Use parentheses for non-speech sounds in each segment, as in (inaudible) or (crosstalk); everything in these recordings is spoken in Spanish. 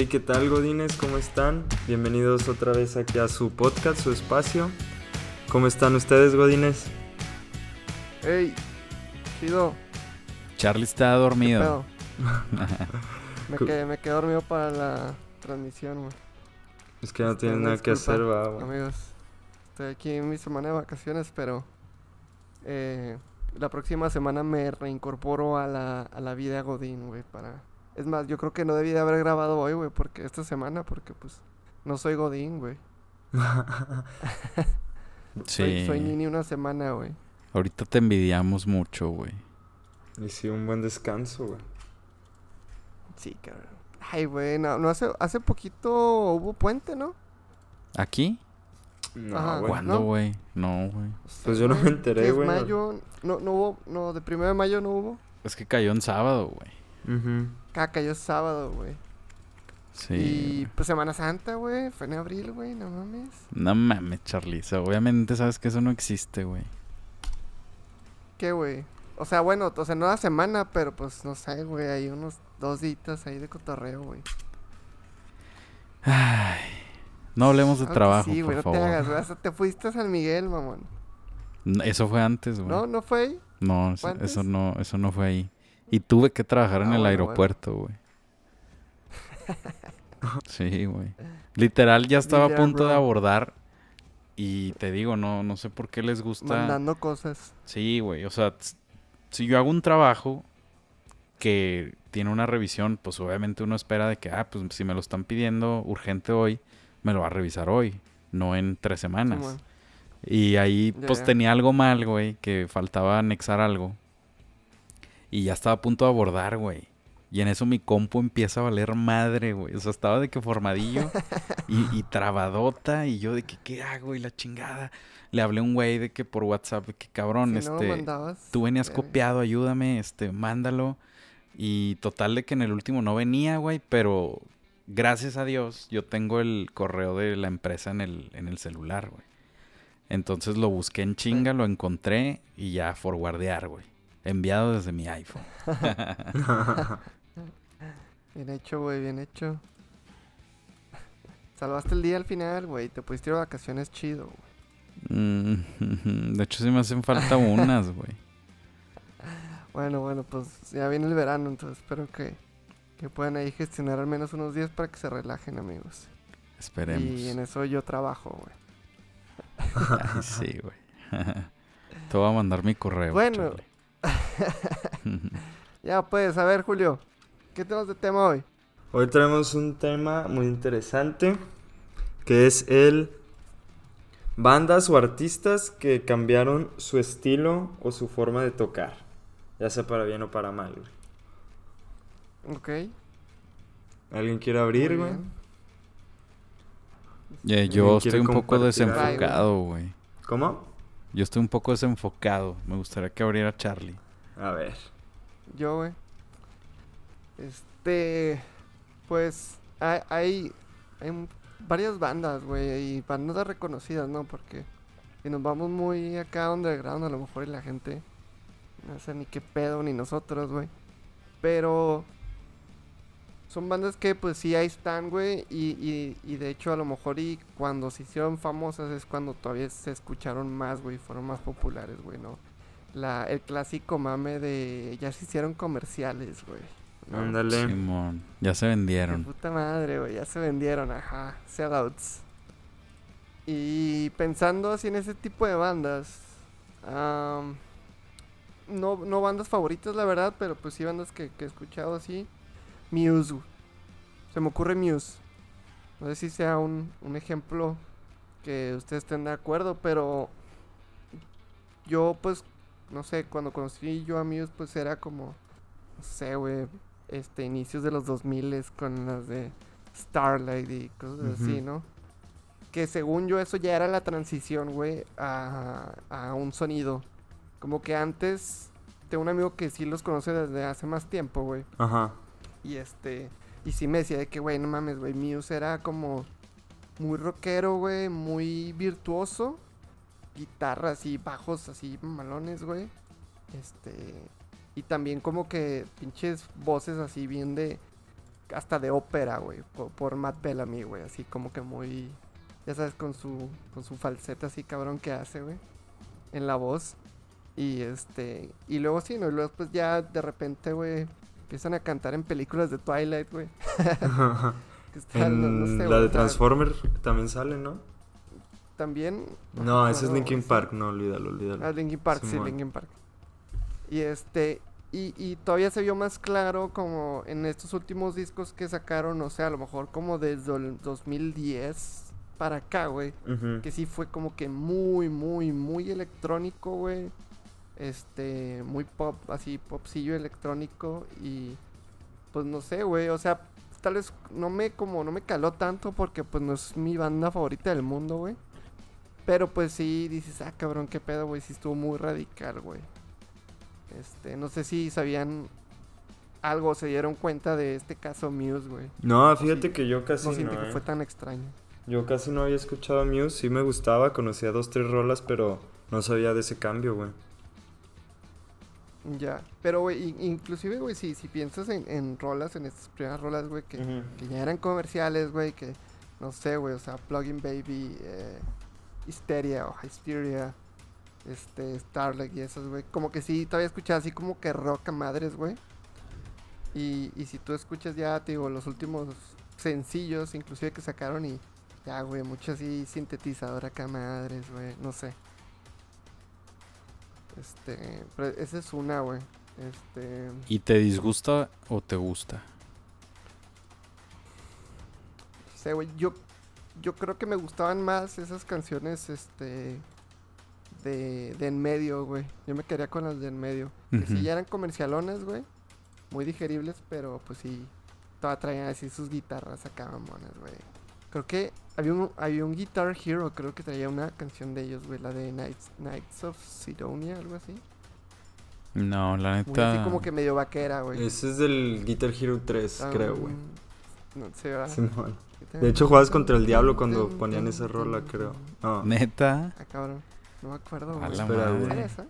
Hey, ¿qué tal, Godines? ¿Cómo están? Bienvenidos otra vez aquí a su podcast, su espacio. ¿Cómo están ustedes, Godines? Hey, chido. Charlie está ¿qué (laughs) dormido. me, quedé, me quedé dormido para la transmisión, güey. Es que no Este, tienen nada que hacer, va, güey. Amigos, estoy aquí en mi semana de vacaciones, pero eh, la próxima semana me reincorporo a la, a la vida Godín, güey, para... Es más, yo creo que no debí de haber grabado hoy, güey, porque esta semana, porque pues no soy Godín, güey. Sí. (laughs) Soy, soy Nini una semana, güey. Ahorita te envidiamos mucho, güey. Y sí, un buen descanso, güey. Sí, cabrón. Ay, güey, no, no hace, hace poquito hubo puente, ¿no? ¿Aquí? No, Ajá. güey. ¿Cuándo, ¿no? güey? No, güey. Pues yo no me enteré, ¿Qué es güey. mayo? No, no hubo, no, de primero de mayo no hubo. Es que cayó en sábado, güey. Ujú. Acá cayó sábado, güey. Sí. y pues Semana Santa, güey. Fue en abril, güey, no mames. No mames, sea, obviamente sabes que eso no existe, güey. ¿Qué, güey? O sea, bueno, o sea, no la semana, pero pues no sé, güey. Hay unos dos días ahí de cotorreo, güey. Ay. No hablemos de Claro que trabajo, Sí, por no te favor. hagas, güey. Hasta te fuiste a San Miguel, mamón. Eso fue antes, güey. ¿No? ¿No fue ahí? No, eso, ¿Fue antes? eso no, eso no fue ahí. Y tuve que trabajar en Ah, el bueno, aeropuerto, güey. (laughs) Sí, güey. Literal, ya estaba a punto de abordar. Y te digo, no, no sé por qué les gusta. Mandando cosas. Sí, güey. O sea, si yo hago un trabajo que tiene una revisión, pues obviamente uno espera de que, ah, pues si me lo están pidiendo urgente hoy, me lo va a revisar hoy, no en tres semanas. Y ahí, pues tenía algo mal, güey, que faltaba anexar algo. Y ya estaba a punto de abordar, güey. Y en eso mi compu empieza a valer madre, güey. O sea, estaba de que formadillo y, (laughs) y trabadota. Y yo de que, ¿qué hago? Y la chingada. Le hablé a un güey de que por WhatsApp, de que cabrón, Si no este. mandabas. Tú venías verga. copiado, ayúdame, este, mándalo. Y total de que en el último no venía, güey, pero gracias a Dios yo tengo el correo de la empresa en el, en el celular, güey. Entonces lo busqué en chinga, lo encontré y ya forwardear, güey. Enviado desde mi iPhone. (laughs) (laughs) Bien hecho, güey, bien hecho. Salvaste el día al final, güey. Te pudiste ir de vacaciones chido, güey. Mm, (laughs) de hecho sí me hacen falta unas, güey. Bueno, bueno, pues ya viene el verano, entonces espero que, que puedan ahí gestionar al menos unos días para que se relajen, amigos. Esperemos. Y en eso yo trabajo, güey. Ay, sí, güey. Te voy a mandar mi correo. Bueno. Charlie. (laughs) Ya, pues, a ver, Julio. ¿Qué tenemos de tema hoy? Hoy traemos un tema muy interesante que es el bandas o artistas que cambiaron su estilo o su forma de tocar, ya sea para bien o para mal. güey. Ok. ¿Alguien quiere abrir, güey? bien. Eh, ¿Alguien yo estoy un poco desenfocado, güey. ¿Cómo? Yo estoy un poco desenfocado. Me gustaría que abriera Charlie. A ver. Yo, güey. Este. Pues. Hay, hay, varias bandas, güey. Y bandas reconocidas, ¿no? Porque. Si nos vamos muy acá underground, a lo mejor y la gente. No sé ni qué pedo, ni nosotros, güey. Pero. Son bandas que, pues sí, ahí están, güey. Y, y, y de hecho, a lo mejor y cuando se hicieron famosas es cuando todavía se escucharon más, güey. Fueron más populares, güey, ¿no? la, el clásico mame de ya se hicieron comerciales, güey. ¿no? Ándale. Simón. Ya se De vendieron. puta madre, güey, ya se vendieron, ajá, sellouts. Y pensando así en ese tipo de bandas, am, no, no bandas favoritas, la verdad, pero pues sí bandas que, que he escuchado así. Muse, se me ocurre Muse. No sé si sea un, un ejemplo que ustedes estén de acuerdo, pero yo pues, no sé, cuando conocí yo a Muse pues era como, no sé, güey, este, inicios de los 2000 con las de Starlight y cosas así. ¿no? Que según yo eso ya era la transición, güey, a, a un sonido. Como que antes, tengo un amigo que sí los conoce desde hace más tiempo, güey. Ajá. Y este, y sí me decía de que, güey, no mames, güey, Muse era como muy rockero, güey, muy virtuoso. Guitarras y bajos así malones, güey. Este, y también como que pinches voces así bien de hasta de ópera, güey, por, por Matt Bellamy, güey, así como que muy, ya sabes, con su, con su falseta así cabrón que hace, güey, en la voz. Y este, y luego sí, ¿no? Y luego pues ya de repente, güey, empiezan a cantar en películas de Twilight, güey. (laughs) No- no la de Transformer también sale, ¿no? También. No, me ese es Linkin Park, no, olvídalo, olvídalo. Ah, Linkin Park, sí. Linkin Park. Y este, y, y todavía se vio más claro como en estos últimos discos que sacaron, o sea, a lo mejor como desde el 2010 para acá, güey. Que sí fue como que muy, muy, muy electrónico, güey. Este, muy pop, así, popsillo electrónico. Y pues no sé, güey. O sea, tal vez no me como, no me caló tanto porque pues no es mi banda favorita del mundo, güey. Pero pues sí dices, ah, cabrón, qué pedo, güey. Sí estuvo muy radical, güey. Este, no sé si sabían algo, se dieron cuenta de este caso Muse, güey. No, fíjate que yo casi No no, siento que eh. fue tan extraño. Yo casi no había escuchado Muse, sí me gustaba, conocía dos, tres rolas, pero no sabía de ese cambio, güey. Ya, pero güey, in- inclusive, güey, si, si piensas en, en rolas, en estas primeras rolas, güey, que, que ya eran comerciales, güey, que no sé, güey, o sea, Plugin Baby, eh, Hysteria o Hysteria, este, Starlight y esas, güey, como que sí, todavía escuchas así como que rock a madres, güey. Y, y si tú escuchas ya, te digo, los últimos sencillos, inclusive que sacaron y ya, güey, mucho así sintetizador acá madres, güey, no sé. Este, pero esa es una, güey. Este, ¿Y te disgusta o te gusta? no sé, güey, yo, yo creo que me gustaban más esas canciones, este, de, de en medio, güey. Yo me quedaría con las de en medio. Que sí ya eran comercialones, güey. Muy digeribles, pero pues sí, todavía traían así sus guitarras acá, mamonas, güey. Creo que había un, había un Guitar Hero, creo que traía una canción de ellos, güey, la de Knights, Knights of Sidonia, algo así. No, la Muy neta. así como que medio vaquera, güey. Ese es del Guitar Hero 3, Ah, creo, güey. No sé. Simón. De hecho, jugabas contra el diablo cuando ponían esa rola, creo. No, Neta. Ah, cabrón. No me acuerdo, A la Espera, madre. ¿Era esa?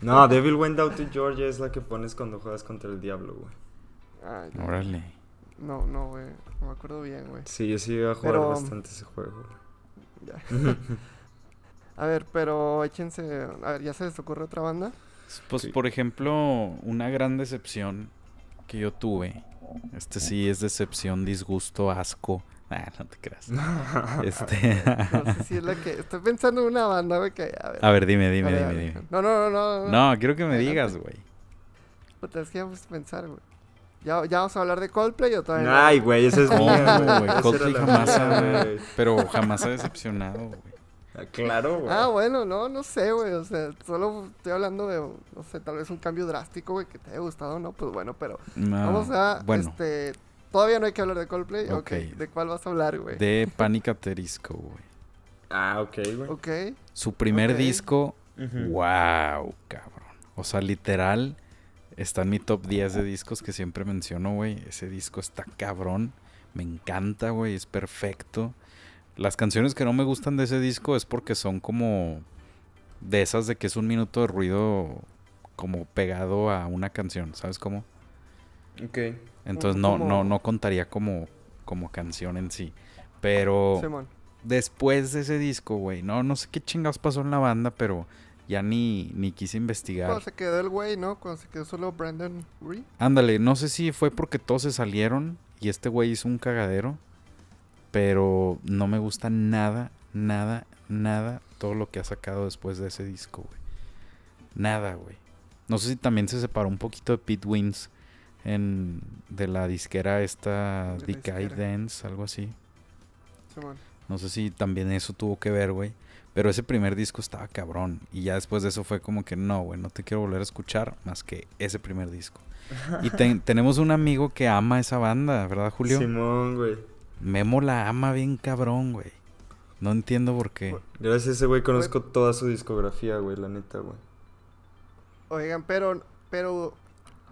no Devil Went Out to Georgia es la que pones cuando juegas contra el diablo, güey. Ah, ya. Órale. No, no, güey. No me acuerdo bien, güey. Sí, yo sí iba a jugar Pero- bastante ese juego, güey. (laughs) Ya. (laughs) a ver, pero échense. A ver, ¿ya se les ocurre otra banda? Pues, Sí. por ejemplo, una gran decepción que yo tuve. Este sí es decepción, disgusto, asco. (laughs) Ah, no te creas. Este. No sé si es la que. Estoy pensando en una banda, güey, que. A ver. A ver, dime, dime, a ver, dime, dime. No, no, no, no. No, quiero que me Adelante. digas, güey. Puta, es que vamos a pensar, güey. ¿Ya, ¿Ya vamos a hablar de Coldplay o todavía no? Ay, güey, esa es mía, (laughs) güey, Coldplay la jamás ha- güey. Pero jamás ha decepcionado, güey. Ah, Claro, güey. Ah, bueno, no, no sé, güey. O sea, solo estoy hablando de, no sé, tal vez un cambio drástico, güey, que te haya gustado, ¿no? Pues bueno, pero No, vamos a, Bueno, este, todavía no hay que hablar de Coldplay. Ok. Ok. ¿De cuál vas a hablar, güey? de Panic! at the Disco, güey. Ah, ok, güey. Ok. Su primer disco, wow, cabrón. O sea, literal, está en mi top 10 de discos que siempre menciono, güey. Ese disco está cabrón. Me encanta, güey. Es perfecto. Las canciones que no me gustan de ese disco es porque son como de esas de que es un minuto de ruido como pegado a una canción, ¿sabes cómo? Ok. Entonces no, no, no contaría como, como canción en sí. Pero Simón. después de ese disco, güey, no, no sé qué chingados pasó en la banda, pero ya ni, ni quise investigar. Cuando se quedó el güey, ¿no? Cuando se quedó solo Brandon Ree. Ándale, no sé si fue porque todos se salieron y este güey hizo un cagadero, pero no me gusta nada, nada, nada todo lo que ha sacado después de ese disco, güey. Nada, güey. No sé si también se separó un poquito de Pete Wins en de la disquera esta Decay. Dance, algo así. No sé si también eso tuvo que ver, güey. Pero ese primer disco estaba cabrón. Y ya después de eso fue como que no, güey, no te quiero volver a escuchar más que ese primer disco. (laughs) Y ten- tenemos un amigo que ama esa banda, ¿verdad, Julio? Simón, güey. Memo la ama bien cabrón, güey. No entiendo por qué. Gracias a ese güey conozco toda su discografía, güey, la neta, güey. Oigan, pero, pero,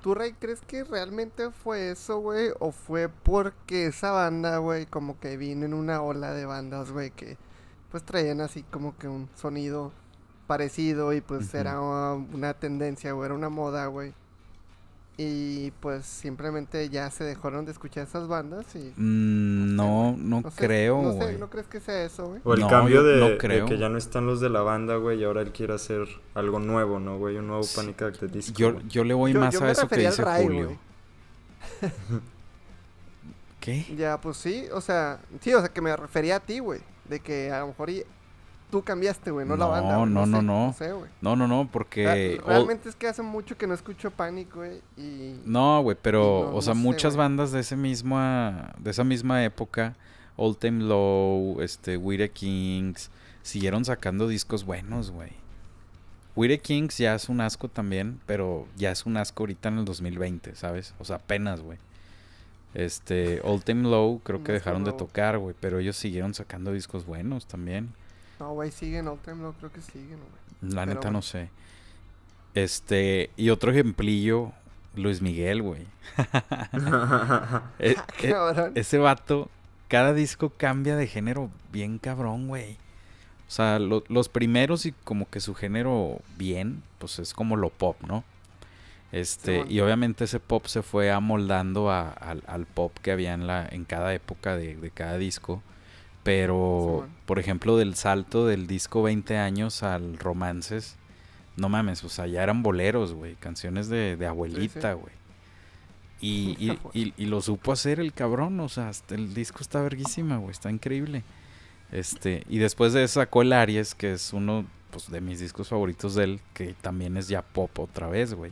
¿tú, Rey, crees que realmente fue eso, güey? ¿O fue porque esa banda, güey, como que vino en una ola de bandas, güey, que pues traían así como que un sonido parecido y pues era una tendencia, güey, era una moda, güey? Y pues simplemente ya se dejaron de escuchar esas bandas y... Mm, no, no, creo, no sé, güey. ¿No crees que sea eso, güey? O el No, cambio de, no de que ya no están los de la banda, güey, y ahora él quiere hacer algo nuevo, ¿no, güey? Un nuevo Sí. Panic At the Disco. Yo, yo le voy Yo- más yo a eso que dice Ray, Julio. (laughs) ¿Qué? Ya, pues sí, o sea, sí, o sea, que me refería a ti, güey. De que a lo mejor y- tú cambiaste, güey, no, la No, banda. güey, no, no, sé, no. sé. No, no, no, porque... Realmente es que hace mucho que no escucho Panic, güey, y... No, güey, pero, no- o sea, no muchas bandas de ese misma, de esa misma época, Old Time Low, este, We the Kings, siguieron sacando discos buenos, güey. We the Kings ya es un asco también, pero ya es un asco ahorita en el 2020, ¿sabes? O sea, apenas, güey. Este, Old Time Low creo que dejaron de tocar, güey, pero ellos siguieron sacando discos buenos también. No, güey, siguen, All Time Low creo que siguen, güey. La Pero neta no sé. Este, y otro ejemplillo, Luis Miguel, güey. (laughs) Eh, eh, Cabrón. ese vato, cada disco cambia de género bien cabrón, güey. O sea, lo- los primeros y como que su género bien, pues es como lo pop, ¿no? Este, y obviamente ese pop se fue amoldando a- al, al pop que había en, la, en cada época de, de cada disco. Pero, por ejemplo, del salto del disco 20 años al romances, no mames, o sea, ya eran boleros, güey, canciones de, de abuelita, güey. Y, (laughs) y, y- y lo supo hacer el cabrón, o sea, el disco está verguísima, güey, está increíble. Este, y después de eso sacó el Aries, que es uno pues, de mis discos favoritos de él, que también es ya pop otra vez, güey.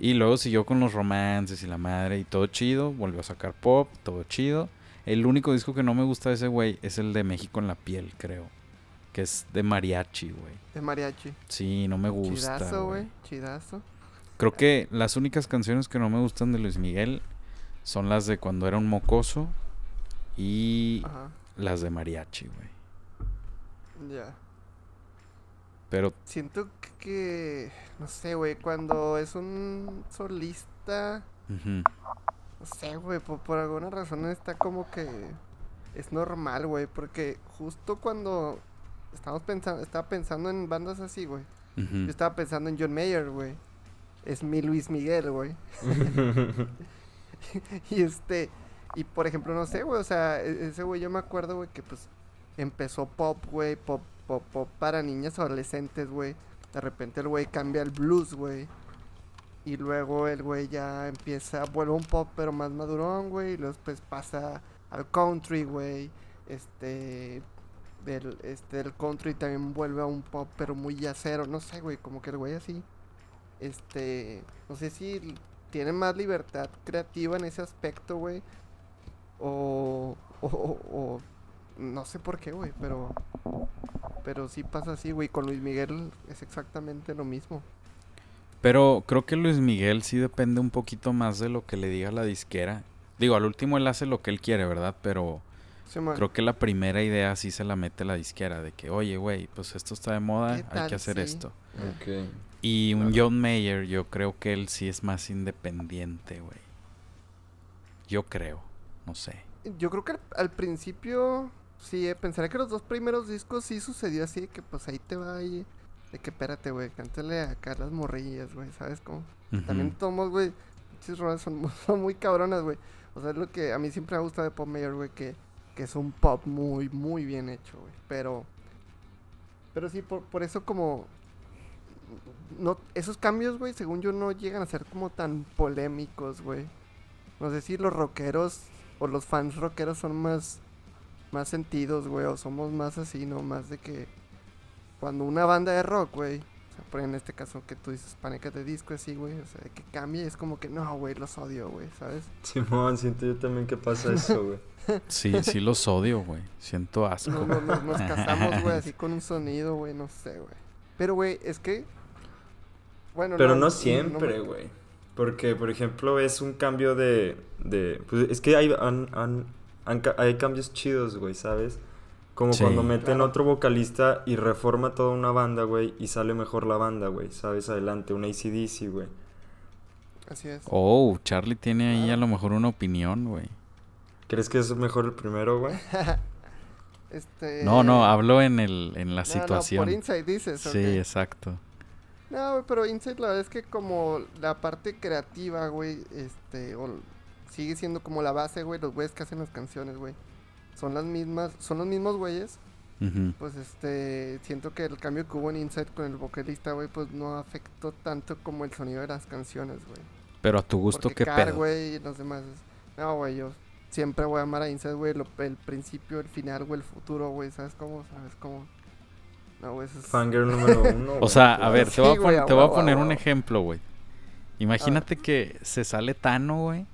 Y luego siguió con los romances y la madre y todo chido, volvió a sacar pop, todo chido. El único disco que no me gusta de ese güey es el de México en la piel, creo. Que es de mariachi, güey. De mariachi. Sí, no me gusta. Chidazo, güey. Chidazo. Creo que las únicas canciones que no me gustan de Luis Miguel son las de cuando era un mocoso y Ajá. las de mariachi, güey. Ya. Pero Siento que, no sé, güey, cuando es un solista, no sé, güey, por, por alguna razón está como que es normal, güey, porque justo cuando estamos pensando, estaba pensando en bandas así, güey, yo estaba pensando en John Mayer, güey, es mi Luis Miguel, güey, (laughs) y este, y por ejemplo, no sé, güey, o sea, e- ese güey yo me acuerdo, güey, que pues empezó pop, güey, pop, pop, para niñas adolescentes, güey. De repente el güey cambia al blues, güey. Y luego el güey ya empieza, vuelve un pop pero más madurón, güey. Y luego después pasa al country, güey. Este, del, este, del country también vuelve a un pop pero muy yacero. No sé, güey, como que el güey así. Este, no sé si tiene más libertad creativa en ese aspecto, güey. O, o, o- o no sé por qué, güey, pero pero sí pasa así, güey. Con Luis Miguel es exactamente lo mismo. Pero creo que Luis Miguel sí depende un poquito más de lo que le diga la disquera. Digo, al último él hace lo que él quiere, ¿verdad? Pero Sí, creo que la primera idea sí se la mete la disquera. De que, oye, güey, pues esto está de moda, ¿Qué hay que hacer esto. ok. Y un Claro. John Mayer, yo creo que él sí es más independiente, güey. Yo creo, no sé. Yo creo que al, al principio sí, eh, pensaría que los dos primeros discos sí sucedió así, que pues ahí te va ahí. De que espérate, güey, cántale acá las morrillas, güey, ¿sabes cómo? También tomos, güey, son, (laughs) son muy cabronas, güey. O sea, es lo que a mí siempre me gusta de Pop Mayer, güey, que, que es un pop muy, muy bien hecho, güey. Pero, pero sí, por, por eso como... No, esos cambios, güey, según yo no llegan a ser como tan polémicos, güey. No sé si los rockeros o los fans rockeros son más, más sentidos, güey, o somos más así, ¿no? Más de que cuando una banda de rock, güey, o sea, por en este caso que tú dices paneca de disco así, güey, o sea, de que cambie es como que no, güey, los odio, güey, ¿sabes? Simón, siento yo también que pasa eso, güey. (laughs) Sí, sí los odio, güey. Siento asco. No, no, no, nos (laughs) casamos, güey, así con un sonido, güey, no sé, güey. Pero, güey, es que... Bueno, Pero no siempre, güey. Porque, por ejemplo, es un cambio de... de pues es que hay, han- hay cambios chidos, güey, ¿sabes? Como Sí. cuando meten Claro. otro vocalista y reforma toda una banda, güey, y sale mejor la banda, güey, ¿sabes? Adelante, un ACDC, güey. Así es. Oh, Charlie tiene ahí a lo mejor una opinión, güey. ¿Crees que es mejor el primero, güey? (laughs) Este... No, no, hablo en el en la no, no, situación. por Inside dices, Sí, ok. exacto. No, güey, pero Inside la verdad es que como la parte creativa, güey, este, o sigue siendo como la base, güey, los güeyes que hacen las canciones, güey. Son las mismas, son los mismos güeyes. Pues este, siento que el cambio que hubo en Inside con el vocalista, güey, pues no afectó tanto como el sonido de las canciones, güey. Pero a tu gusto, Porque ¿qué Car, pedo? güey, y los demás. es- No, güey, yo siempre voy a amar a Inside, güey, lo- el principio, el final, güey, el futuro, güey, ¿sabes cómo? ¿Sabes cómo? No, güey, eso es... Fangirl número (laughs) uno. O sea, a ver, te voy a, poner un ejemplo, güey. Imagínate que se sale Tano, güey.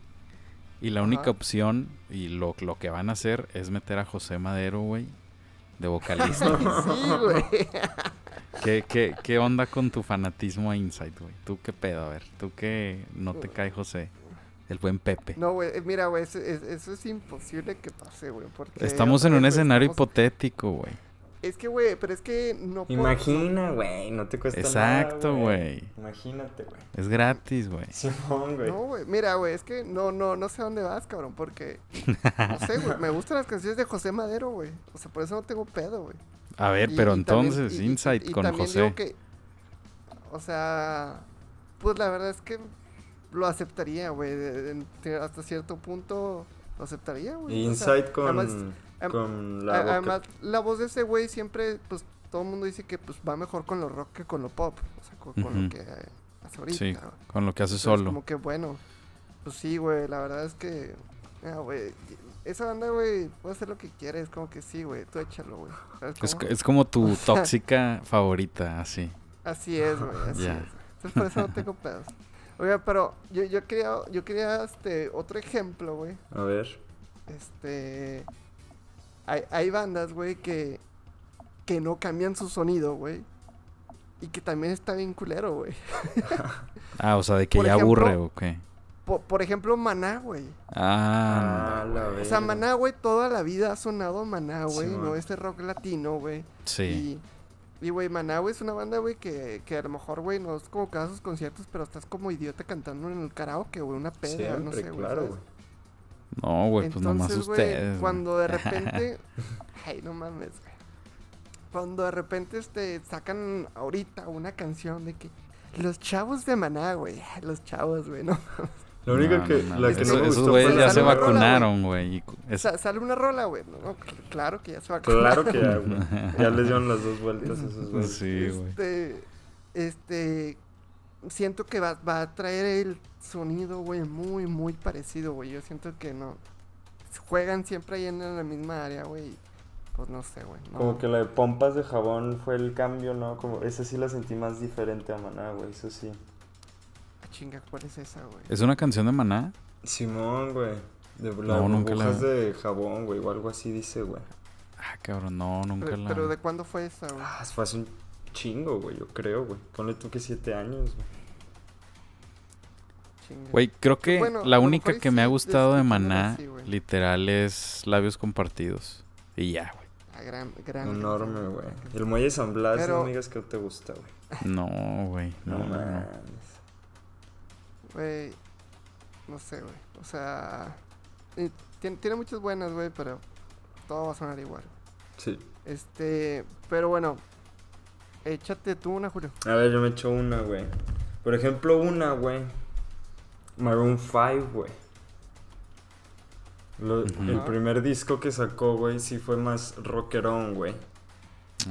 Y la única Ajá. opción y lo, lo que van a hacer es meter a José Madero, güey, de vocalista. (laughs) sí, güey. ¿Qué, qué, ¿Qué onda con tu fanatismo a Insight, güey? ¿Tú qué pedo? A ver, ¿tú qué no te cae José? El buen Pepe. No, güey, eh, mira, güey, eso, es- eso es imposible que pase, güey, porque... Estamos en un escenario estamos- hipotético, güey. Es que, güey, pero es que no puedo- Imagina, güey, no te cuesta nada. Exacto, güey. Imagínate, güey. Es gratis, güey. Simón, güey. No, güey, mira, güey, es que no, no, no sé a dónde vas, cabrón, porque... No sé, güey, me gustan las canciones de José Madero, güey. O sea, por eso no tengo pedo, güey. A ver, Y- pero y también- entonces, y- y- Insight y con también José. digo que, o sea, pues la verdad es que lo aceptaría, güey. hasta cierto punto lo aceptaría, güey. Y o sea, Insight con, además- con la a- boca. además, la voz de ese güey siempre, pues todo el mundo dice que pues va mejor con lo rock que con lo pop. O sea, con, lo que eh, hace ahorita. Sí, con lo que hace Entonces, solo. Como que bueno. Pues sí, güey, la verdad es que. ah, güey. Esa banda, güey, puede hacer lo que quiere. Es como que sí, güey, tú échalo, güey. ¿Sabes Es, como tu (laughs) O sea- tóxica favorita, así. Así es, güey, así Ya. es. Entonces por eso no tengo pedos. Oiga, pero yo, yo quería, yo quería este, otro ejemplo, güey. A ver. Este. Hay, hay bandas, güey, que, que no cambian su sonido, güey. Y que también está bien culero, güey. (laughs) Ah, o sea, de que Por ya ejemplo, aburre o qué. Po- Por, ejemplo, Maná, güey. Ah, Ah, la O sea. Maná, güey, toda la vida ha sonado Maná, güey. No este rock latino, güey. sí. Y, y, güey, Maná, güey, es una banda, güey, que, que a lo mejor, güey, no es como cada sus conciertos, pero estás como idiota cantando en el karaoke, güey, una peda, no sé, güey. claro, güey. No, güey, pues nomás Entonces, güey, ustedes. cuando de (laughs) repente... Ay, no mames, güey. Cuando de repente, este, sacan ahorita una canción de que... Los chavos de Maná, güey. Los chavos, güey, ¿no? Lo único No, que, no, la que Esos- no me esos gustó güeyes fue ya se vacunaron, güey. es- sale una rola, güey. No, cl- claro que ya se va a Claro que ya, güey. (laughs) Ya les dieron las dos vueltas a esos güeyes. Sí, güey. Este, este, siento que va, va a traer el sonido, güey, muy, muy parecido, güey. Yo siento que no. Juegan siempre ahí en la misma área, güey. Pues no sé, güey. no. Como que la de pompas de jabón fue el cambio, ¿no? Como esa sí la sentí más diferente a Maná, güey, eso sí. Ah, chinga, ¿cuál es esa, güey? ¿Es una canción de Maná? Simón, güey. De No, las nunca la- de jabón, güey, o algo así dice, güey. Ah, cabrón, no, nunca Pero, la... pero ¿de cuándo fue esa, güey? Ah, fue hace un chingo, güey, yo creo, güey. Ponle tú que siete años, güey. Güey, creo que Bueno, la única que sí, me ha de- gustado de escuchándolo Maná, así, literal, es Labios Compartidos. Y ya, güey. Ah, gran, gran. Enorme, güey. El muelle San Blas, Pero- no me digas que no te gusta, güey. No, güey. No, No, no. Güey, no sé, güey. O sea, tiene, tiene muchas buenas, güey, pero todo va a sonar igual. Sí. Este, pero bueno, échate tú una, Julio. A ver, yo me echo una, güey. Por ejemplo, una, güey. Maroon 5, güey. El Ajá. primer disco que sacó, güey, sí fue más rockerón, güey.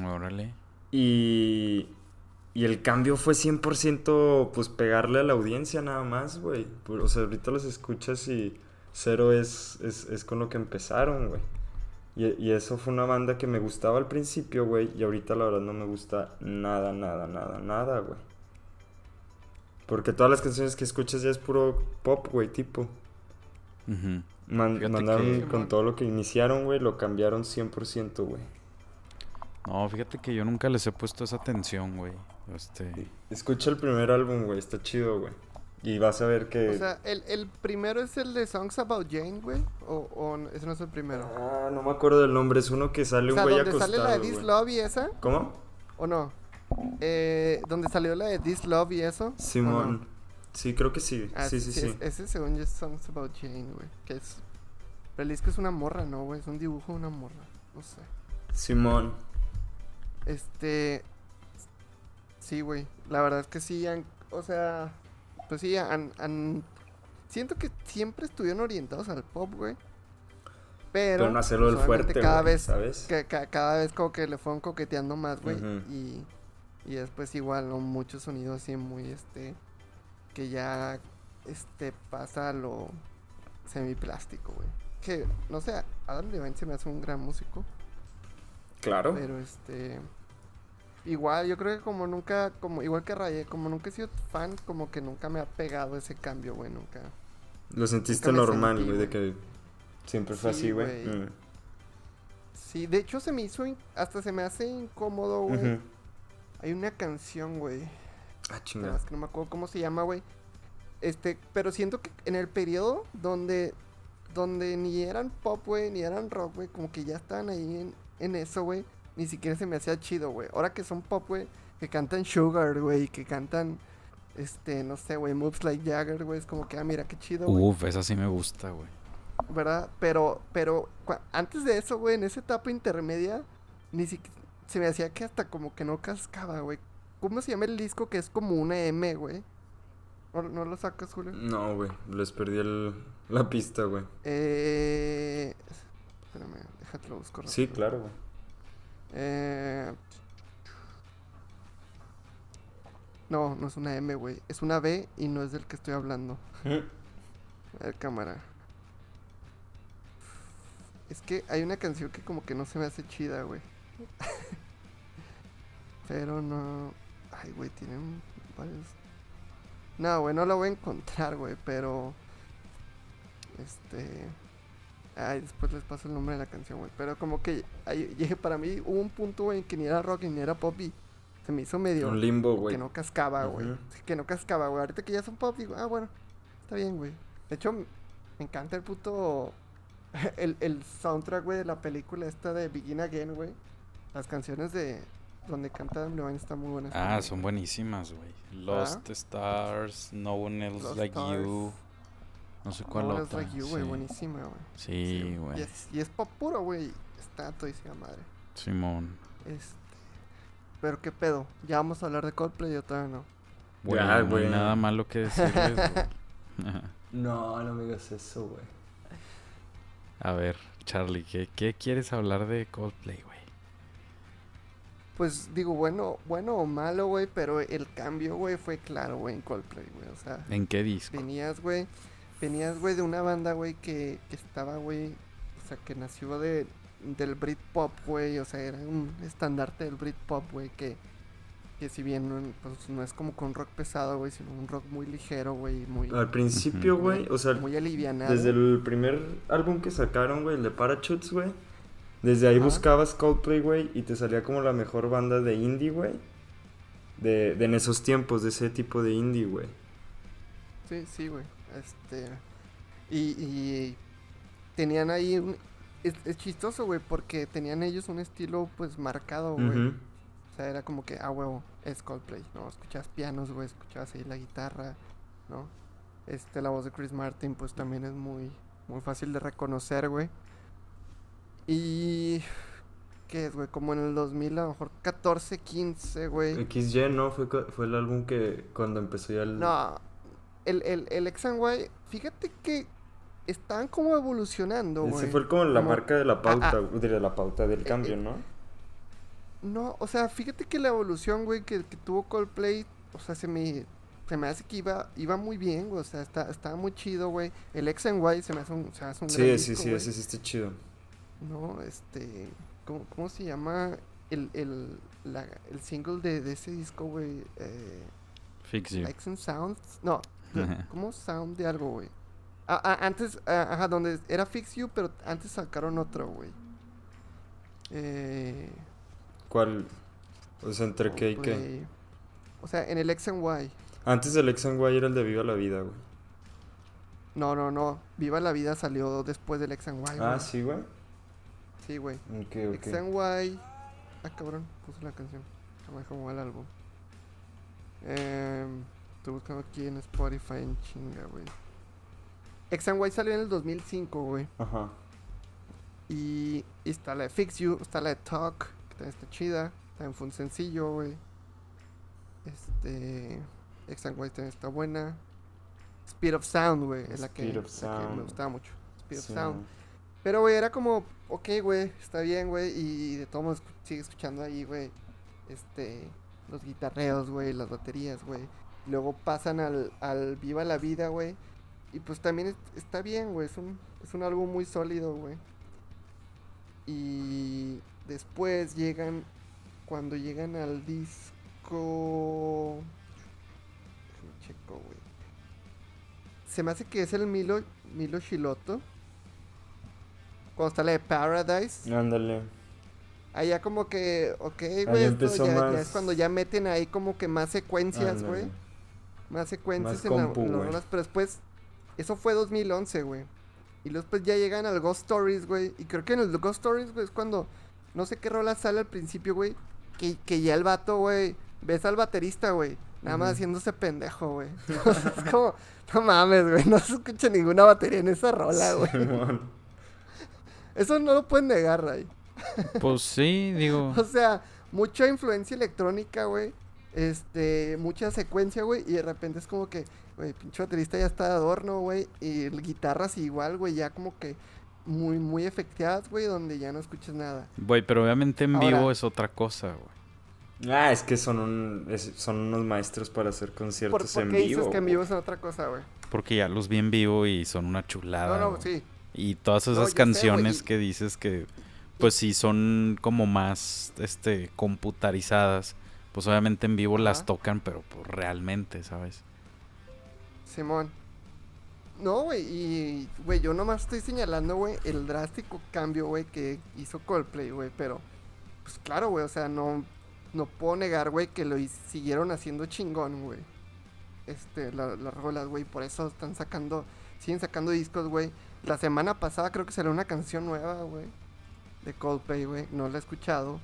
Órale. Y, y el cambio fue 100% pues pegarle a la audiencia nada más, güey. O sea, ahorita los escuchas y cero es, es, es con lo que empezaron, güey. Y, y eso fue una banda que me gustaba al principio, güey. Y ahorita la verdad no me gusta nada, nada, nada, nada, güey. Porque todas las canciones que escuchas ya es puro pop, güey, tipo. Ujú. Man- Fíjate mandaron que- con todo lo que iniciaron, güey, lo cambiaron 100%, güey. No, fíjate que yo nunca les he puesto esa atención, güey. Este... Escucha el primer álbum, güey, está chido, güey. Y vas a ver que... O sea, el, el primero es el de Songs About Jane, güey. O, o ese no es el primero. Ah, no me acuerdo del nombre, es uno que sale O un güey acostado, sale la de This. Love y esa, ¿Cómo? ¿o no? Eh, donde salió la de This Love y eso. Simón. Sí, creo que sí. Ah, sí, sí, sí. es- ese según yo es Songs About Jane, güey. Que es. Pero el disco es una morra, ¿no, güey? Es un dibujo de una morra. No sé. Simón. Este. Sí, güey. La verdad es que sí, han- o sea, pues sí, han, han- Siento que siempre estuvieron orientados al pop, güey. Pero, Pero no hacerlo el pues, fuerte, cada vez, ¿sabes? que, ca- cada vez como que le fueron coqueteando más, güey. Ujú. y, y después igual, ¿no? Muchos sonidos así muy, este, que ya, este, pasa a lo semiplástico, güey. Que, no sé, Adam Levine se me hace un gran músico. Claro. Pero este. Igual, yo creo que como nunca, como igual que Raye, como nunca he sido fan, como que nunca me ha pegado ese cambio, güey, nunca. Lo sentiste Nunca normal, güey, de que siempre fue Sí, así, güey. Mm. Sí, de hecho se me hizo, hasta se me hace incómodo, güey. Ujú. Hay una canción, güey, Ah, nada chingada. más que no me acuerdo cómo se llama, güey. Este, pero siento que en el periodo donde, donde ni eran pop, güey, ni eran rock, güey, como que ya estaban ahí en, en eso, güey, ni siquiera se me hacía chido, güey. Ahora que son pop, güey, que cantan Sugar, güey, que cantan, este, no sé, güey, Moves Like Jagger, güey, es como que, ah, mira, qué chido, güey. Uf, esa sí me gusta, güey. ¿verdad? Pero, pero antes de eso, güey, en esa etapa intermedia, ni siquiera se me hacía que hasta como que no cascaba, güey. ¿Cómo se llama el disco que es como una M, güey? ¿No, no lo sacas, Julio? No, güey. Les perdí el- la pista, güey. Eh... Espérame, déjate lo busco. Sí, claro, güey. Eh... No, no es una M, güey. Es una B y no es del que estoy hablando. (laughs) A ver, cámara. Es que hay una canción que como que no se me hace chida, güey. (laughs) Pero no... Ay, güey, tienen varios... No, güey, no la voy a encontrar, güey, pero... Este... Ay, después les paso el nombre de la canción, güey. Pero como que llegué, (laughs) para mí hubo un punto, güey, en que ni era rock ni era pop y se me hizo medio... Un limbo, güey. Que no cascaba, güey. Que no cascaba, güey. Ahorita que ya son pop, digo, ah, bueno, está bien, güey. De hecho, me encanta el puto. (laughs) El, el soundtrack, güey, de la película esta de Begin Again, güey. Las canciones de. Donde canta Adam Levine están muy buenas. Ah, son buenísimas, güey. Lost Stars, No One Else Lost Like Stars. You. No sé cuál No One otra. Else Like You, güey, sí. buenísima, güey. Sí, güey. Y es, y es pop puro, güey. Está todísima madre. Simón. Este. Pero qué pedo. Ya vamos a hablar de Coldplay, yo todavía no. Güey, Ya, no hay güey. nada malo que decirles, güey. (laughs) No, no me digas eso, güey. A ver, Charlie, ¿qué, qué quieres hablar de Coldplay, güey? Pues digo, bueno, bueno o malo, güey, pero el cambio, güey, fue claro, güey, en Coldplay, güey. O sea, ¿En qué disco? venías, güey, venías, güey, de una banda, güey, que, que estaba, güey, o sea, que nació de, del Britpop, güey, o sea, era un estandarte del Britpop, güey, que, que si bien no, pues, no es como con rock pesado, güey, sino un rock muy ligero, güey, muy, Al principio, güey, o sea, muy alivianado. desde el primer álbum que sacaron, güey, el de Parachutes, güey. Desde ahí Ajá. buscabas Coldplay, güey, y te salía como la mejor banda de indie, güey. De, de en esos tiempos, de ese tipo de indie, güey. Sí, sí, güey. Este. Y, y tenían ahí un. Es, es chistoso, güey, porque tenían ellos un estilo, pues, marcado, güey. O sea, era como que, ah, huevo, es Coldplay, ¿no? Escuchabas pianos, güey, escuchabas ahí la guitarra, ¿no? Este, la voz de Chris Martin, pues, también es muy, muy fácil de reconocer, güey. Y... ¿Qué es, güey? Como en el 2000, a lo mejor 14, 15, güey. XY, ¿no? Fue, fue el álbum que cuando empezó ya el... No, el, el, el X and Y, fíjate que están como evolucionando, güey. Ese fue como la Como- marca de la pauta, ah. güey, de la pauta del cambio, eh, ¿no? No, o sea, fíjate que la evolución, güey, que, que tuvo Coldplay, o sea, se me, se me hace que iba, iba muy bien, güey, o sea, está, estaba muy chido, güey. El X and Y se me hace un, se me hace un gran Sí, sí, disco, sí, ese sí está chido. No, este, ¿cómo, cómo se llama el, el, la- el single de, de ese disco, güey? Eh, Fix You. Likes and Sounds. No, (laughs) ¿cómo Sound de algo, güey? Ah, ah, antes, ah, ajá, donde era Fix You, pero antes sacaron otro, güey. Eh, ¿Cuál? O sea, entre qué y qué. O sea, en el X and Y. Antes del X and Y era el de Viva la Vida, güey. No, no, no. Viva la vida salió después del X and Y. Ah, güey. sí, güey. Sí, güey. Ok, X ok. and Y. Ah, cabrón, puse la canción. Dejó el álbum. Em, estoy buscando aquí en Spotify en chinga, güey. Y salió en el 2005, güey. Ajá. Y, y está la de Fix You, está la de Talk, que también está chida. También fue un sencillo, güey. Este. Exanguay también está buena. Speed of Sound, güey. Es la que, la que me gustaba mucho. Speed of Sound. Pero, güey, era como, ok, güey, está bien, güey. Y de todos modos sigue escuchando ahí, güey. Este. Los guitarreos, güey. Las baterías, güey. Luego pasan al, al Viva la Vida, güey. Y pues también es- está bien, güey. Es un, es un álbum muy sólido, güey. Y después llegan. Cuando llegan al disco. Checo, güey. Se me hace que es el Milo, Milo Shiloto. Cuando está la de Paradise. Ándale. Allá como que, ok, güey, esto ya, ya más- es cuando ya meten ahí como que más secuencias, güey. Más secuencias Más en, la- compu, en las rolas, pero después, eso fue 2011, güey. Y después ya llegan al Ghost Stories, güey. Y creo que en el Ghost Stories, güey, es cuando, no sé qué rola sale al principio, güey. Que, que ya el vato, güey, ves al baterista, güey. Nada más haciéndose pendejo, güey. (laughs) es como, no mames, güey, no se escucha ninguna batería en esa rola, güey. Eso no lo pueden negar, Ray. (laughs) Pues sí, digo. (laughs) O sea, mucha influencia electrónica, güey. Este, mucha secuencia, güey. Y de repente es como que, güey, pinche baterista ya está de adorno, güey. Y el- guitarras igual, güey, ya como que muy, muy efecteadas, güey, donde ya no escuchas nada. Güey, pero obviamente en Ahora- vivo es otra cosa, güey. Ah, es que son, un, es- son unos maestros para hacer ¿Por, conciertos por en qué vivo. dices que en vivo es otra cosa, güey? Porque ya los vi en vivo y son una chulada. No, no, sí. Y todas esas canciones que dices que, pues sí, son como más, este, computarizadas. Pues obviamente en vivo las tocan, pero pues, realmente, ¿sabes? Simón. No, güey, y, güey, yo nomás estoy señalando, güey, el drástico cambio, güey, que hizo Coldplay, güey, pero, pues claro, güey, o sea, no, no puedo negar, güey, que lo siguieron haciendo chingón, güey. Este, la- las rolas, güey, por eso están sacando, siguen sacando discos, güey. La semana pasada creo que salió una canción nueva, güey, de Coldplay, güey, no la he escuchado,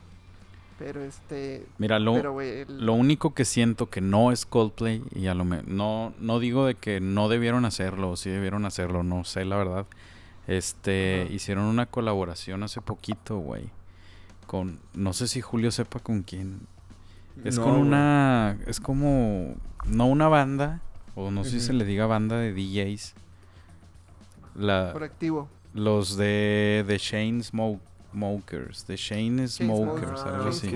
pero este, Mira, lo, pero, güey, el- lo único que siento que no es Coldplay, y a lo me- no, no digo de que no debieron hacerlo, o sí debieron hacerlo, no sé la verdad. Este, hicieron una colaboración hace poquito, güey. Con, no sé si Julio sepa con quién. Es No, con una, es como, no una banda, o no sé si se le diga banda de DJs. La, por activo. los de The Shane Smoke, Smokers, The Shane Smokers, algo Ah, así.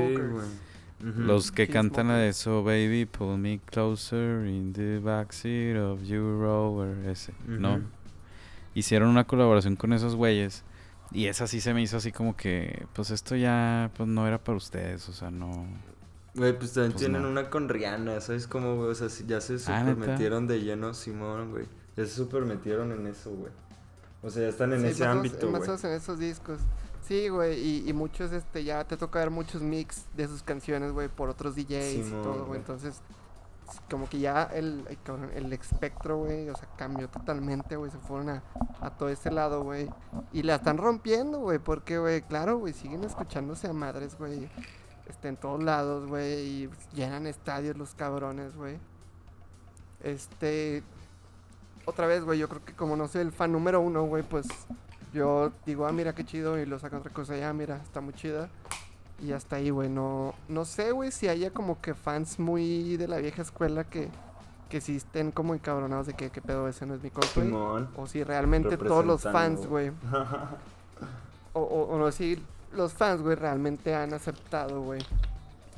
Los que cantan la de Smokers. So Baby, pull me closer in the backseat of your rover, ese, ¿no? Hicieron una colaboración con esos güeyes y esa sí se me hizo así como que, pues esto ya, pues no era para ustedes, o sea, no... Güey, pues también Pues tienen no. una con Rihanna, ¿sabes cómo, güey? O sea, ya se Ah, super ¿neta? metieron de lleno, Simón, güey. Ya se super metieron en eso, güey. O sea, ya están en Sí, ese ámbito, güey. en esos discos. Sí, güey, y, y muchos, este, ya te toca ver muchos mix de sus canciones, güey, por otros DJs y Simón, todo, güey. Entonces, como que ya el, cabrón, el espectro, güey, o sea, cambió totalmente, güey. Se fueron a, a todo ese lado, güey. Y la están rompiendo, güey, porque, güey, claro, güey, siguen escuchándose a madres, güey. Este, en todos lados, güey, y llenan estadios los cabrones, güey. Este, otra vez, güey, yo creo que como no soy el fan número uno, güey, pues yo digo, ah, mira qué chido, y lo saco otra cosa, ya, mira, está muy chida. Y hasta ahí, güey, no, no sé, güey, si haya como que fans muy de la vieja escuela que, que sí estén como encabronados de que qué pedo ese no es mi Coldplay. Simón. O si realmente todos los fans, güey, (laughs) o, o, o no si los fans, güey, realmente han aceptado, güey,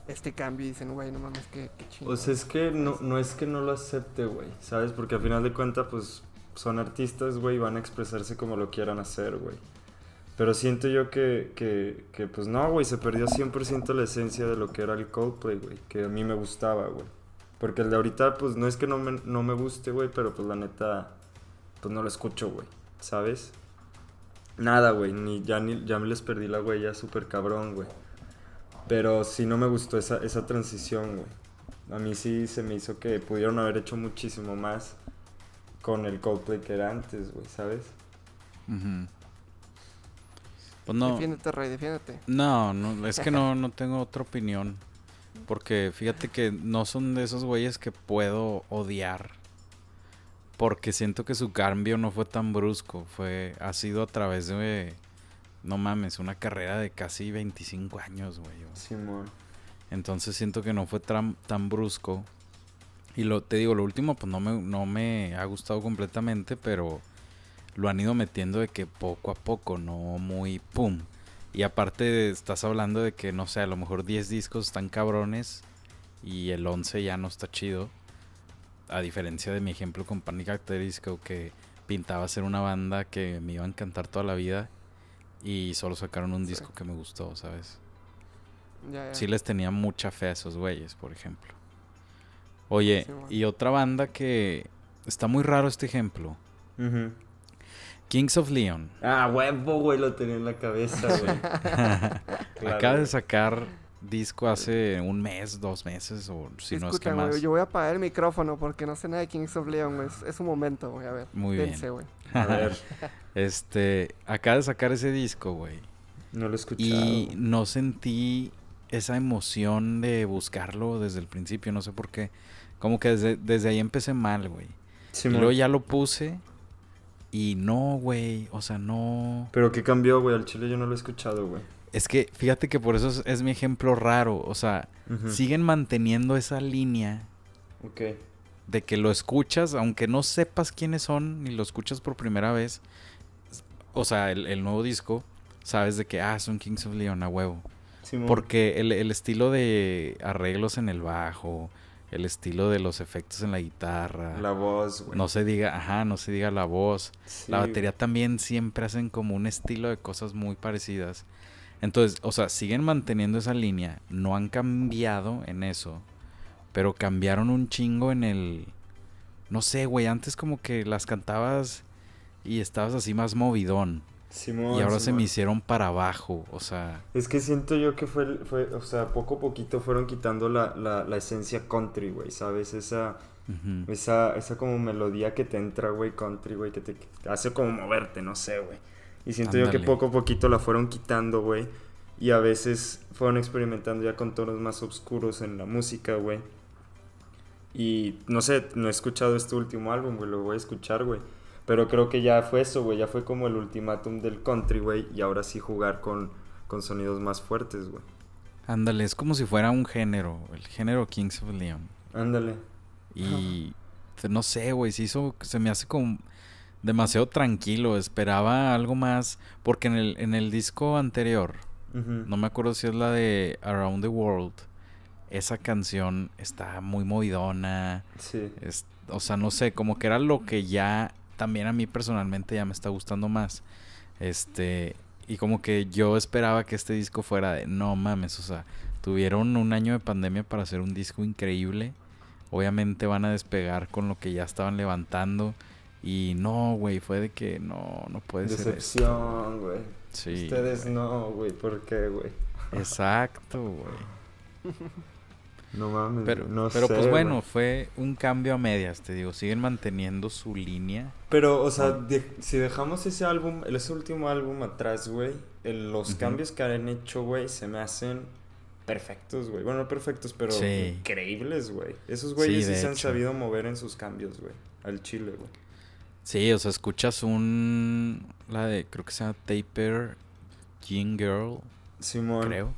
este cambio y dicen, güey, no mames, qué, qué chido. O sea, es que no, no es que no lo acepte, güey, ¿sabes? Porque al final de cuentas, pues, son artistas, güey, y van a expresarse como lo quieran hacer, güey. Pero siento yo que, que, que pues no, güey, se perdió 100% la esencia de lo que era el Coldplay, güey, que a mí me gustaba, güey. Porque el de ahorita, pues, no es que no me, no me guste, güey, pero pues la neta, pues no lo escucho, güey, ¿sabes? Nada, güey, ni, ya, ni, ya me les perdí la huella súper cabrón, güey. Pero sí no me gustó esa, esa transición, güey. A mí sí se me hizo que pudieron haber hecho muchísimo más con el Coldplay que era antes, güey, ¿sabes? Pues no, Defiéndete, Rey, defiéndete. no, no, es que no, (laughs) no tengo otra opinión. Porque fíjate que no son de esos güeyes que puedo odiar. Porque siento que su cambio no fue tan brusco. Fue, ha sido a través de, no mames, una carrera de casi 25 años, güey. o- Simón. Entonces siento que no fue tan, brusco. Y lo, te digo, lo último pues no me, no me ha gustado completamente, pero lo han ido metiendo de que poco a poco, no muy pum. Y aparte estás hablando de que, no sé, a lo mejor 10 discos están cabrones y el 11 ya no está chido. A diferencia de mi ejemplo con Panic Disco, que pintaba ser una banda que me iba a encantar toda la vida y solo sacaron un Sí. disco que me gustó, ¿sabes? Ya, ya. Sí les tenía mucha fe a esos güeyes, por ejemplo. Oye, Sí, y otra banda que está muy raro este ejemplo. Kings of Leon. Ah, huevo, güey, lo tenía en la cabeza, güey. (laughs) Claro, Acaba de sacar disco hace un mes, dos meses, o si no es que más. yo voy a apagar el micrófono porque no sé nada de Kings of Leon, güey. Es, es un momento, güey. A ver. Muy bien. dense, güey. A ver, Este, acaba de sacar ese disco, güey. no lo he escuchado. Y no sentí esa emoción de buscarlo desde el principio, no sé por qué. Como que desde, desde ahí empecé mal, güey. Y luego ya lo puse y no, güey, o sea, no... Pero ¿qué cambió, güey? Al chile yo no lo he escuchado, güey. Es que fíjate que por eso es, es mi ejemplo raro, o sea, siguen manteniendo esa línea Ok. de que lo escuchas, aunque no sepas quiénes son ni lo escuchas por primera vez, o sea, el, el nuevo disco, sabes de que, ah, son Kings of Leon a huevo. Simón. Porque el, el estilo de arreglos en el bajo, el estilo de los efectos en la guitarra, La voz, güey. no se diga, ajá, no se diga la voz. Sí, La batería también siempre hacen como un estilo de cosas muy parecidas. Entonces, o sea, siguen manteniendo esa línea, no han cambiado en eso, pero cambiaron un chingo en el... No sé, güey, antes como que las cantabas y estabas así más movidón. Simón, y ahora se me hicieron para abajo, o sea... Es que siento yo que fue, fue o sea, poco a poquito fueron quitando la, la, la esencia country, güey, ¿sabes? Esa, esa, esa como melodía que te entra, güey, country, güey, que te que te hace como moverte, no sé, güey. Y siento yo que poco a poquito la fueron quitando, güey. Y a veces fueron experimentando ya con tonos más oscuros en la música, güey. Y no sé, no he escuchado este último álbum, güey, lo voy a escuchar, güey. Pero creo que ya fue eso, güey, ya fue como el ultimátum del country, güey. Y ahora sí jugar con, con sonidos más fuertes, güey. Ándale, es como si fuera un género, el género Kings of Leon. Ándale. Y no sé, güey, se hizo, se me hace como demasiado tranquilo. Esperaba algo más, porque en el, en el disco anterior, no me acuerdo si es la de Around the World, esa canción está muy movidona. Sí. es- o sea, no sé, como que era lo que ya también a mí personalmente ya me está gustando más. Este, y como que yo esperaba que este disco fuera de, no mames, o sea, tuvieron un año de pandemia para hacer un disco increíble. Obviamente van a despegar con lo que ya estaban levantando. Y no, güey, fue de que no, no puede ser esto. Decepción, güey. Sí. Ustedes no, güey. ¿Por qué, güey? Exacto, güey. No mames. Pero, no pero sé, pues bueno, fue un cambio a medias, te digo. Siguen manteniendo su línea. Pero, o sea, de- si dejamos ese álbum, el- ese último álbum atrás, güey, los cambios que han hecho, güey, se me hacen perfectos, güey. Bueno, no perfectos, pero Sí. increíbles, güey. Esos güeyes sí, se han sabido mover en sus cambios, güey. Al chile, güey. Sí, o sea, escuchas un... La de, creo que se llama Taper Jean Girl, Simón. creo.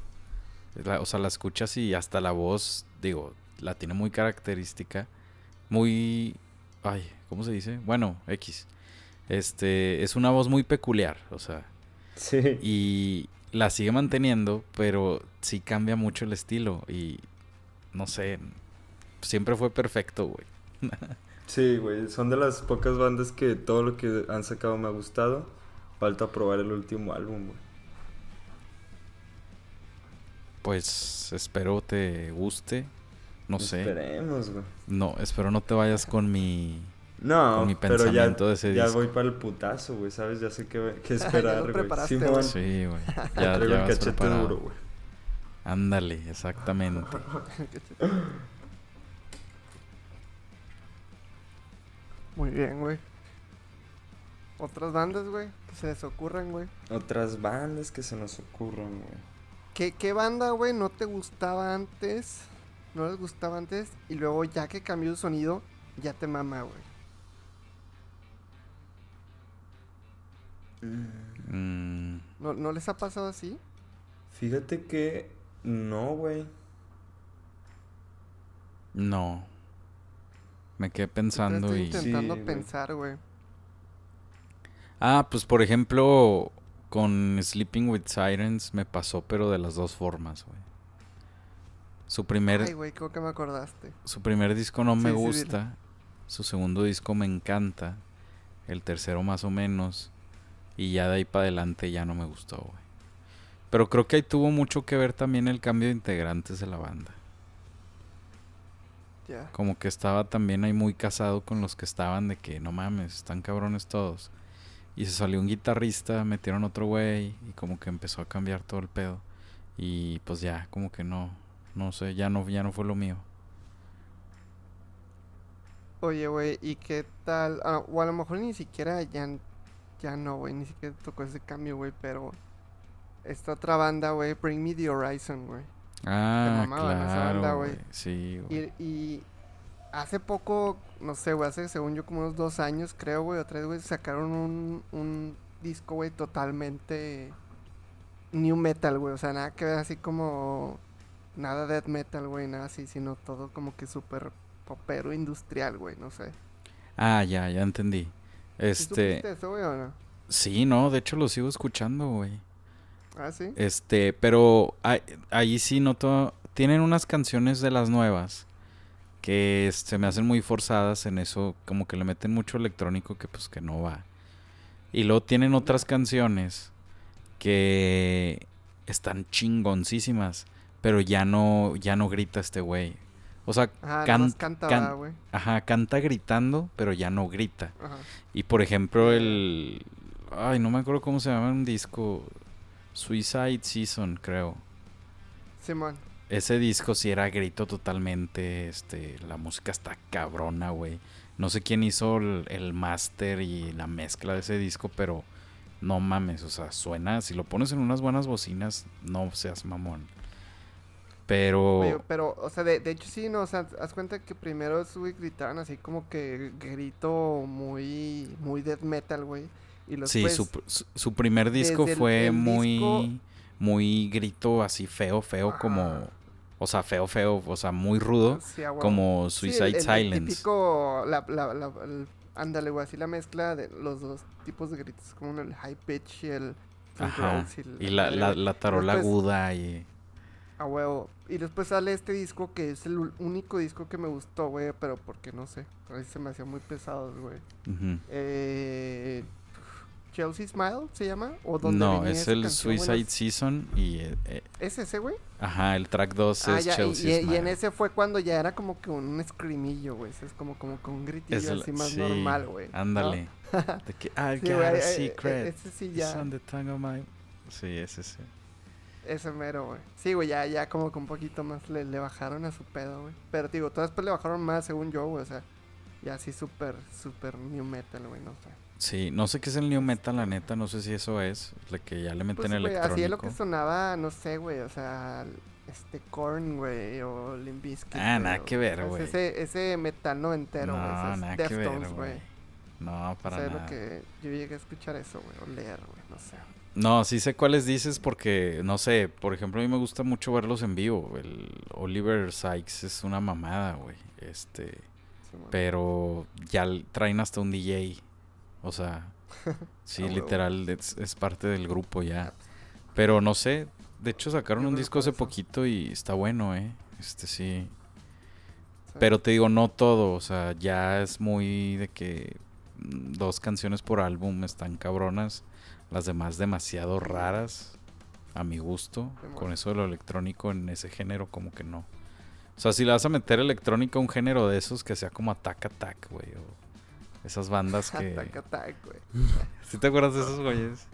La- o sea, la escuchas y hasta la voz, digo, la tiene muy característica. Muy... Ay, ¿cómo se dice? Bueno, X. Este, es una voz muy peculiar, o sea, Sí. y la sigue manteniendo, pero sí cambia mucho el estilo y no sé, siempre fue perfecto, güey. (laughs) Sí, güey. Son de las pocas bandas que todo lo que han sacado me ha gustado. Falta probar el último álbum, güey. Pues espero te guste. No sé. Esperemos, güey. No, espero no te vayas con mi No, Con mi pero ya, pensamiento de ese ya disco. voy para el putazo, güey, ¿sabes? Ya sé qué, (laughs) qué esperar, güey. preparaste, Simón, güey. Sí, güey. (laughs) Ya, traigo ya el vas cachete preparado. duro, güey. Ándale, exactamente. (laughs) Muy bien, güey. Otras bandas, güey, que se les ocurran, güey. Otras bandas que se nos ocurran, güey. ¿Qué, ¿Qué banda, güey, no te gustaba antes? No les gustaba antes. Y luego, ya que cambió el sonido, ya te mama, güey. Mm, ¿No, ¿No les ha pasado así? Fíjate que no, güey. No. Me quedé pensando Estoy y... intentando Sí, pensar, güey. Ah, pues por ejemplo, con Sleeping with Sirens me pasó, pero de las dos formas, güey. Su primer, Ay, güey, creo que me acordaste. su primer disco no me sí, gusta. Su segundo disco me encanta. El tercero más o menos. Y ya de ahí para adelante ya no me gustó, güey. Pero creo que ahí tuvo mucho que ver también el cambio de integrantes de la banda. Como que estaba también ahí muy casado con los que estaban de que no mames, están cabrones todos. Y se salió un guitarrista, metieron otro güey y como que empezó a cambiar todo el pedo. Y pues ya, como que no, no sé, ya no, ya no fue lo mío. Oye, güey, ¿y qué tal? Ah, o a lo mejor ni siquiera ya, ya no, güey, ni siquiera tocó ese cambio, güey, pero esta otra banda, güey, Bring Me the Horizon, güey. Ah, mamaban esa banda, claro, güey. Sí, güey. Y, y hace poco, no sé, güey, hace según yo como unos dos años, creo, güey, o tres, güey, sacaron un, un disco, güey, totalmente new metal, güey, o sea, nada que ver así como nada death metal, güey, nada así, sino todo como que súper popero industrial, güey, no sé. Ah, ya, ya entendí. ¿Sí Este, eso, güey, o no? sí, no, de hecho lo sigo escuchando, güey. Ah, sí. Este, pero ahí, ahí sí noto. Tienen unas canciones de las nuevas que se me hacen muy forzadas en eso, como que le meten mucho electrónico que pues que no va. Y luego tienen otras canciones que están chingoncísimas, pero ya no, ya no grita este güey. O sea, Ajá, can- canta, can- ¿verdad, güey. ajá, canta gritando, pero ya no grita. Ajá. Y por ejemplo, el. Ay, no me acuerdo cómo se llama un disco. Suicide Season, creo. Simón. Ese disco sí era grito totalmente. Este, la música está cabrona, güey. No sé quién hizo el, el máster y la mezcla de ese disco, pero no mames, o sea, suena. Si lo pones en unas buenas bocinas, no seas mamón. Pero. Oye, pero, o sea, de, de hecho sí, no, o sea, haz cuenta que primero güey gritaban así como que grito muy, muy death metal, güey. Y los Sí, su, su- su primer disco el- fue el muy, disco- muy grito así feo, feo, como, o sea, feo, feo, o sea, muy rudo, Sí, a huevo. como Sí, el- Suicide el- el Silence. típico, la, la, la- el- ándale, güey, así la mezcla de los dos tipos de gritos, como el high pitch y el Ajá. y el- Y la, la, la tarola Después- aguda y... A huevo. Y después sale este disco que es el único disco que me gustó, güey, pero porque no sé, a veces se me hacía muy pesado, güey. ujú. Eh, Chelsea Smile se llama o donde No, es el no Suicide Season y... eh, eh, ¿Es ese, güey? ajá, el track 2 Ah, es ya, Chelsea y- y en Smile. ese fue cuando ya era como que un screamillo, güey. Es como, como con un gritillo Es el- así más sí, normal, güey. ¿no? Ándale. (laughs) De que, I Sí, got a eh, eh, secret. ese sí It's ya, on the tongue of my... Sí, ese sí. ese mero, güey. Sí, güey, ya, ya como que un poquito más le, le bajaron a su pedo, güey. Pero digo, todo después le bajaron más, según yo, güey, o sea, ya así súper, súper new metal, güey, no sé. Sí, no sé qué es el new metal, la neta, no sé si eso es, de que ya le meten Pues, electrónico. así es lo que sonaba, no sé, güey, o sea, este Korn, güey, o Limp Bizkit, Ah, nada que ver, güey. Ese, ese metal noventero, güey, no, nada que ver, güey. No, O para sea, es nada. lo que yo llegué a escuchar eso, güey, o leer, güey, no sé. No, sí sé cuáles dices porque, no sé, por ejemplo, a mí me gusta mucho verlos en vivo. El Oliver Sykes es una mamada, güey. Este, Sí, pero ya traen hasta un DJ. O sea, (laughs) sí, literal, es, es parte del grupo ya. Pero no sé, de hecho sacaron un disco hace poquito y está bueno, ¿eh? Este sí. Pero te digo, no todo, o sea, ya es muy de que dos canciones por álbum están cabronas, las demás demasiado raras a mi gusto, con eso de lo electrónico en ese género como que no. O sea, si le vas a meter electrónico a un género de esos que sea como Attack Attack, güey, o esas bandas (laughs) que... Attack, attack, güey. ¿Sí te acuerdas de esos güeyes?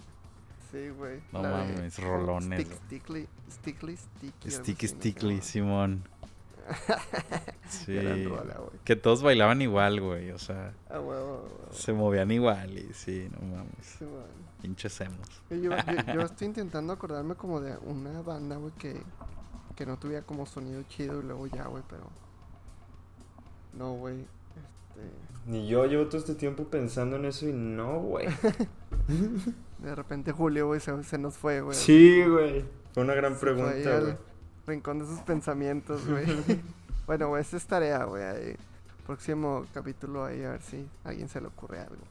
Sí, güey. No la de- mames, rolones, Stick, stickly, stickly, sticky. Sticky Stickly. Simón. (laughs) Sí. Rola. Que todos bailaban igual, güey, o sea, Ah, huevo, huevo, huevo. se movían igual y sí, no mames. Sí. Pinches emos. Y Yo, yo, yo (laughs) estoy intentando acordarme como de una banda, güey, que, que no tuviera como sonido chido y luego ya, güey, pero... No, güey. Este... Ni yo llevo todo este tiempo pensando en eso y no, güey. (laughs) De repente Julio, güey, se, se nos fue, güey. Sí, güey. Fue una gran Se fue ahí pregunta, al güey. Rincón de sus pensamientos, (laughs) güey. Bueno, güey, esa es tarea, güey. ahí. Próximo capítulo ahí a ver si a alguien se le ocurre algo.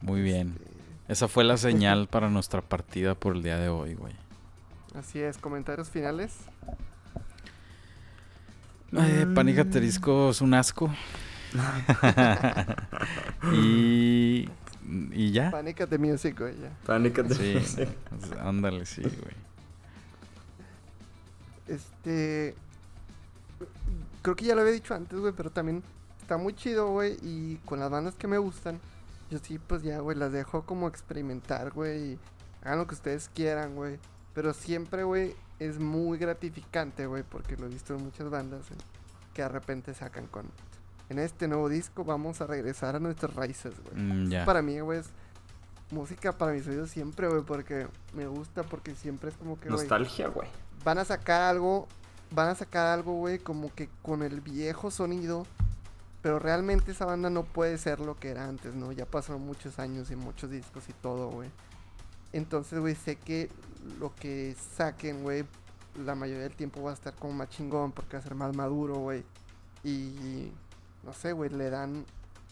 Muy bien. Este, Esa fue la señal (laughs) para nuestra partida por el día de hoy, güey. así es, comentarios finales. Eh, Pánica Terisco es un asco. (laughs) y. Y ya. Pánica de Music, güey, ya. Pánica de Sí, ándale, sí, güey. Este. Creo que ya lo había dicho antes, güey, pero también está muy chido, güey. Y con las bandas que me gustan, yo sí, pues ya, güey, las dejo como experimentar, güey. Y hagan lo que ustedes quieran, güey. Pero siempre, güey, es muy gratificante, güey, porque lo he visto en muchas bandas eh, que de repente sacan con. En este nuevo disco vamos a regresar a nuestras raíces, güey. Mm. Para mí, güey, es música para mis oídos siempre, güey, porque me gusta, porque siempre es como que, Nostalgia, güey. van a sacar algo, van a sacar algo, güey, como que con el viejo sonido, pero realmente esa banda no puede ser lo que era antes, ¿no? Ya pasaron muchos años y muchos discos y todo, güey. Entonces, güey, sé que lo que saquen, güey, la mayoría del tiempo va a estar como más chingón porque va a ser más maduro, güey. Y no sé, güey, le dan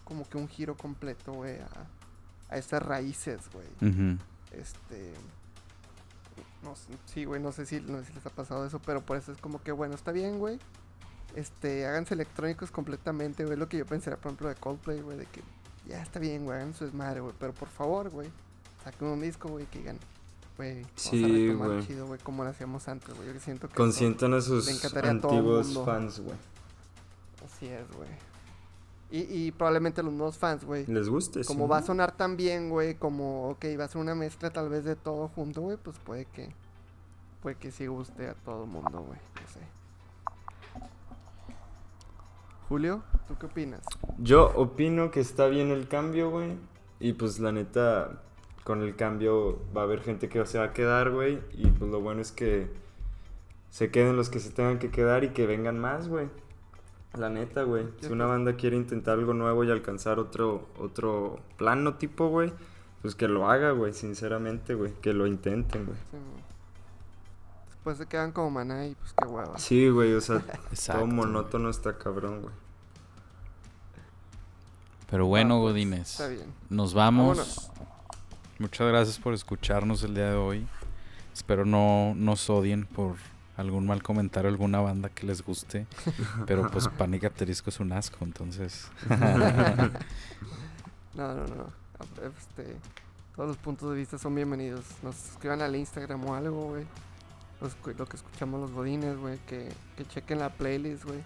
como que un giro completo, güey, a, a esas raíces, güey. Este. No sé, sí, güey, no sé si, no sé si les ha pasado eso, pero por eso es como que, bueno, está bien, güey. Este, háganse electrónicos completamente, güey. Lo que yo pensaría, por ejemplo, de Coldplay, güey, de que ya está bien, güey, hagan su desmadre, güey. Pero por favor, güey, saquen un disco, güey, que digan, güey, Sí, a güey. chido, güey, como lo hacíamos antes, güey. Yo siento que. Consientan a sus encantaría a todo el antiguos mundo. fans, güey. Así es, güey. Y, y probablemente los nuevos fans, güey. Les guste, Como sí. va a sonar tan bien, güey, como, ok, va a ser una mezcla tal vez de todo junto, güey, pues puede que, puede que sí guste a todo el mundo, güey, no sé. Julio, ¿tú qué opinas? Yo opino que está bien el cambio, güey. Y pues la neta, con el cambio va a haber gente que se va a quedar, güey. Y pues lo bueno es que se queden los que se tengan que quedar y que vengan más, güey. La neta, güey. Si una banda quiere intentar algo nuevo y alcanzar otro, otro plano tipo, güey, pues que lo haga, güey, sinceramente, güey. Que lo intenten, güey. Sí. Después se quedan como maná y pues qué hueva. Sí, güey, o sea, (laughs) Exacto. todo monótono está cabrón, güey. Pero bueno, Ah, pues, Godines. Está bien. Nos vamos. Vámonos. Muchas gracias por escucharnos el día de hoy. Espero no nos odien por algún mal comentario, alguna banda que les guste. Pero pues (laughs) Pánica Terisco es un asco, entonces. (laughs) No, no, no. Este, todos los puntos de vista son bienvenidos. Nos escriban al Instagram o algo, güey. Lo que escuchamos los godines, güey. Que, que chequen la playlist, güey.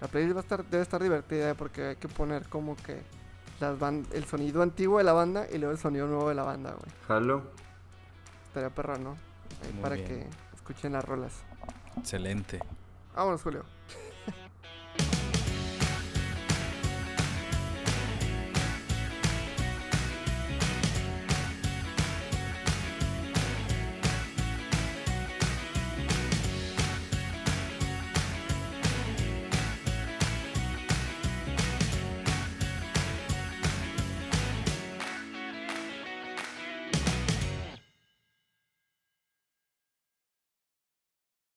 La playlist va a estar, debe estar divertida porque hay que poner como que las ban- el sonido antiguo de la banda y luego el sonido nuevo de la banda, güey. Jalo. Estaría perro, ¿no? Ahí Muy para bien. que escuchen las rolas. Excelente. Vámonos, Julio.